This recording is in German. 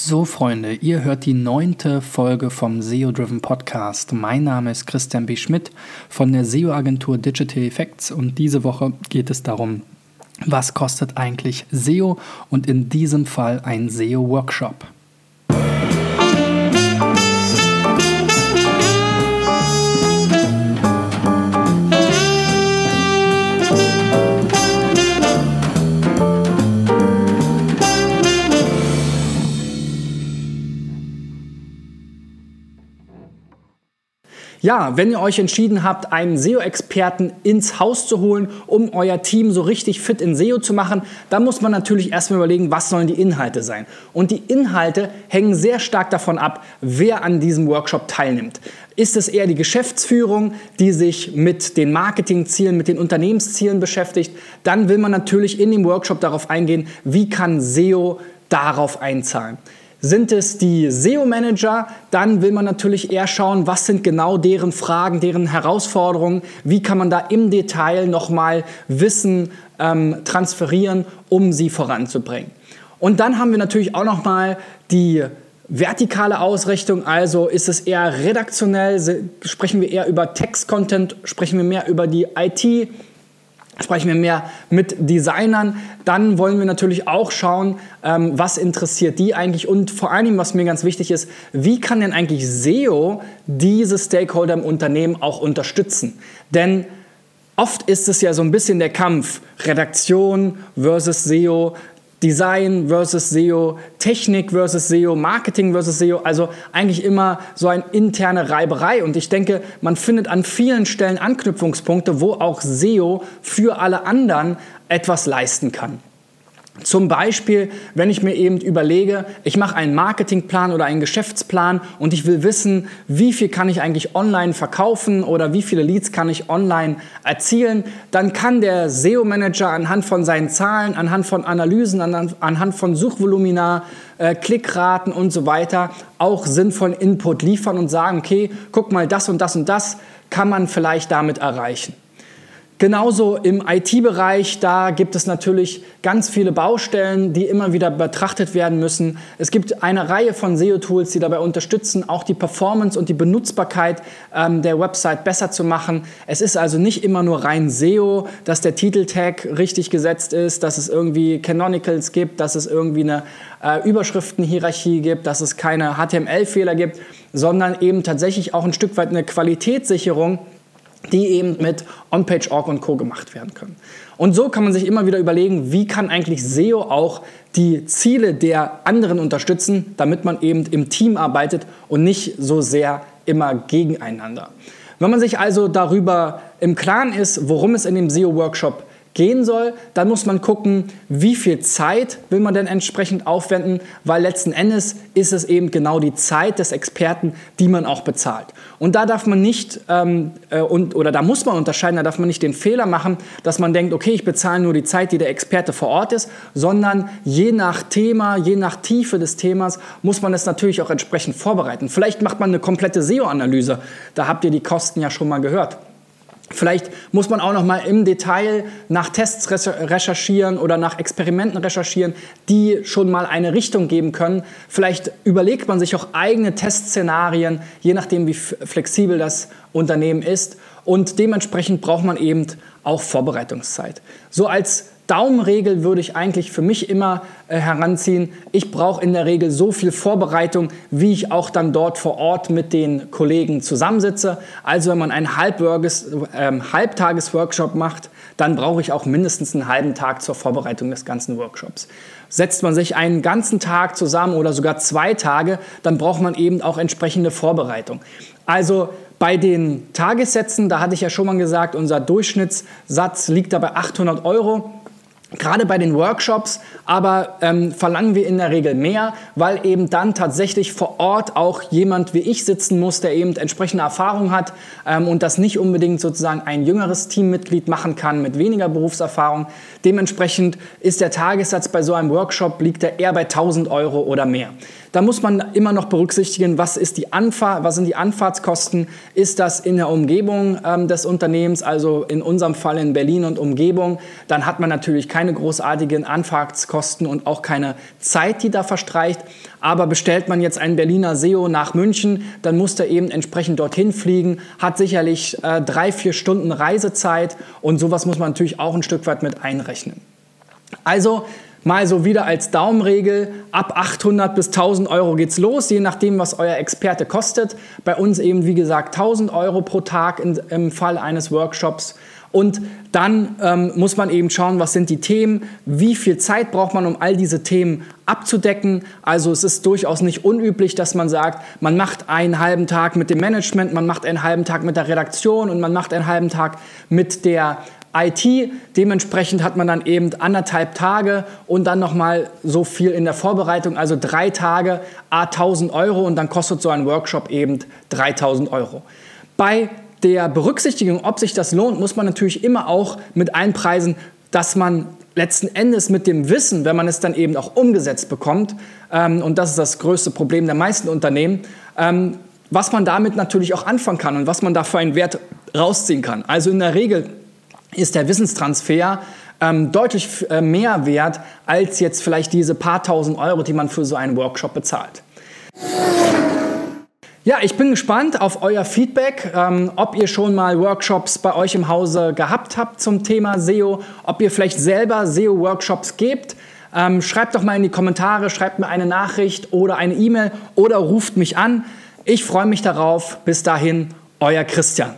So, Freunde, ihr hört die neunte Folge vom SEO-Driven Podcast. Mein Name ist Christian B. Schmidt von der SEO-Agentur Digital Effects und diese Woche geht es darum, was kostet eigentlich SEO und in diesem Fall ein SEO-Workshop. Ja, wenn ihr euch entschieden habt, einen SEO-Experten ins Haus zu holen, um euer Team so richtig fit in SEO zu machen, dann muss man natürlich erstmal überlegen, was sollen die Inhalte sein. Und die Inhalte hängen sehr stark davon ab, wer an diesem Workshop teilnimmt. Ist es eher die Geschäftsführung, die sich mit den Marketingzielen, mit den Unternehmenszielen beschäftigt, dann will man natürlich in dem Workshop darauf eingehen, wie kann SEO darauf einzahlen. Sind es die SEO-Manager, dann will man natürlich eher schauen, was sind genau deren Fragen, deren Herausforderungen, wie kann man da im Detail nochmal Wissen ähm, transferieren, um sie voranzubringen. Und dann haben wir natürlich auch nochmal die vertikale Ausrichtung, also ist es eher redaktionell, sprechen wir eher über Text-Content, sprechen wir mehr über die IT, sprechen wir mehr mit Designern, dann wollen wir natürlich auch schauen, ähm, was interessiert die eigentlich und vor allem, was mir ganz wichtig ist, wie kann denn eigentlich SEO diese Stakeholder im Unternehmen auch unterstützen? Denn oft ist es ja so ein bisschen der Kampf Redaktion versus SEO, Design versus SEO, Technik versus SEO, Marketing versus SEO, also eigentlich immer so eine interne Reiberei. Und ich denke, man findet an vielen Stellen Anknüpfungspunkte, wo auch SEO für alle anderen etwas leisten kann. Zum Beispiel, wenn ich mir eben überlege, ich mache einen Marketingplan oder einen Geschäftsplan und ich will wissen, wie viel kann ich eigentlich online verkaufen oder wie viele Leads kann ich online erzielen, dann kann der SEO-Manager anhand von seinen Zahlen, anhand von Analysen, anhand von Suchvolumina, äh, Klickraten und so weiter auch sinnvollen Input liefern und sagen, okay, guck mal, das und das und das kann man vielleicht damit erreichen. Genauso im IT-Bereich, da gibt es natürlich ganz viele Baustellen, die immer wieder betrachtet werden müssen. Es gibt eine Reihe von SEO-Tools, die dabei unterstützen, auch die Performance und die Benutzbarkeit ähm, der Website besser zu machen. Es ist also nicht immer nur rein SEO, dass der Titeltag richtig gesetzt ist, dass es irgendwie Canonicals gibt, dass es irgendwie eine äh, Überschriftenhierarchie gibt, dass es keine HTML-Fehler gibt, sondern eben tatsächlich auch ein Stück weit eine Qualitätssicherung die eben mit OnPage.org und Co. gemacht werden können. Und so kann man sich immer wieder überlegen, wie kann eigentlich SEO auch die Ziele der anderen unterstützen, damit man eben im Team arbeitet und nicht so sehr immer gegeneinander. Wenn man sich also darüber im Klaren ist, worum es in dem SEO-Workshop gehen soll, dann muss man gucken, wie viel Zeit will man denn entsprechend aufwenden, weil letzten Endes ist es eben genau die Zeit des Experten, die man auch bezahlt. Und da darf man nicht, ähm, äh, und, oder da muss man unterscheiden, da darf man nicht den Fehler machen, dass man denkt, okay, ich bezahle nur die Zeit, die der Experte vor Ort ist, sondern je nach Thema, je nach Tiefe des Themas muss man es natürlich auch entsprechend vorbereiten. Vielleicht macht man eine komplette SEO-Analyse, da habt ihr die Kosten ja schon mal gehört. Vielleicht muss man auch noch mal im Detail nach Tests recherchieren oder nach Experimenten recherchieren, die schon mal eine Richtung geben können. Vielleicht überlegt man sich auch eigene Testszenarien, je nachdem, wie flexibel das Unternehmen ist. Und dementsprechend braucht man eben auch Vorbereitungszeit. So als Daumenregel würde ich eigentlich für mich immer äh, heranziehen. Ich brauche in der Regel so viel Vorbereitung, wie ich auch dann dort vor Ort mit den Kollegen zusammensitze. Also wenn man einen ähm, Halbtages-Workshop macht, dann brauche ich auch mindestens einen halben Tag zur Vorbereitung des ganzen Workshops. Setzt man sich einen ganzen Tag zusammen oder sogar zwei Tage, dann braucht man eben auch entsprechende Vorbereitung. Also bei den Tagessätzen, da hatte ich ja schon mal gesagt, unser Durchschnittssatz liegt da bei 800 Euro. Gerade bei den Workshops aber ähm, verlangen wir in der Regel mehr, weil eben dann tatsächlich vor Ort auch jemand wie ich sitzen muss, der eben entsprechende Erfahrung hat ähm, und das nicht unbedingt sozusagen ein jüngeres Teammitglied machen kann mit weniger Berufserfahrung. Dementsprechend ist der Tagessatz bei so einem Workshop liegt er eher bei 1000 Euro oder mehr. Da muss man immer noch berücksichtigen, was, ist die Anfahr was sind die Anfahrtskosten? Ist das in der Umgebung ähm, des Unternehmens, also in unserem Fall in Berlin und Umgebung? Dann hat man natürlich keine großartigen Anfahrtskosten und auch keine Zeit, die da verstreicht. Aber bestellt man jetzt einen Berliner SEO nach München, dann muss er eben entsprechend dorthin fliegen, hat sicherlich äh, drei, vier Stunden Reisezeit und sowas muss man natürlich auch ein Stück weit mit einrechnen. Also mal so wieder als Daumenregel, ab 800 bis 1000 Euro geht's los, je nachdem, was euer Experte kostet. Bei uns eben, wie gesagt, 1000 Euro pro Tag in, im Fall eines Workshops. Und dann ähm, muss man eben schauen, was sind die Themen, wie viel Zeit braucht man, um all diese Themen abzudecken. Also es ist durchaus nicht unüblich, dass man sagt, man macht einen halben Tag mit dem Management, man macht einen halben Tag mit der Redaktion und man macht einen halben Tag mit der IT. Dementsprechend hat man dann eben anderthalb Tage und dann nochmal so viel in der Vorbereitung, also drei Tage, a 1000 Euro und dann kostet so ein Workshop eben 3000 Euro. Bei der Berücksichtigung, ob sich das lohnt, muss man natürlich immer auch mit einpreisen, dass man letzten Endes mit dem Wissen, wenn man es dann eben auch umgesetzt bekommt, ähm, und das ist das größte Problem der meisten Unternehmen, ähm, was man damit natürlich auch anfangen kann und was man da für einen Wert rausziehen kann. Also in der Regel ist der Wissenstransfer ähm, deutlich äh, mehr wert als jetzt vielleicht diese paar tausend Euro, die man für so einen Workshop bezahlt. Ja, ich bin gespannt auf euer Feedback, ähm, ob ihr schon mal Workshops bei euch im Hause gehabt habt zum Thema SEO, ob ihr vielleicht selber SEO-Workshops gebt. Ähm, schreibt doch mal in die Kommentare, schreibt mir eine Nachricht oder eine E-Mail oder ruft mich an. Ich freue mich darauf. Bis dahin, euer Christian.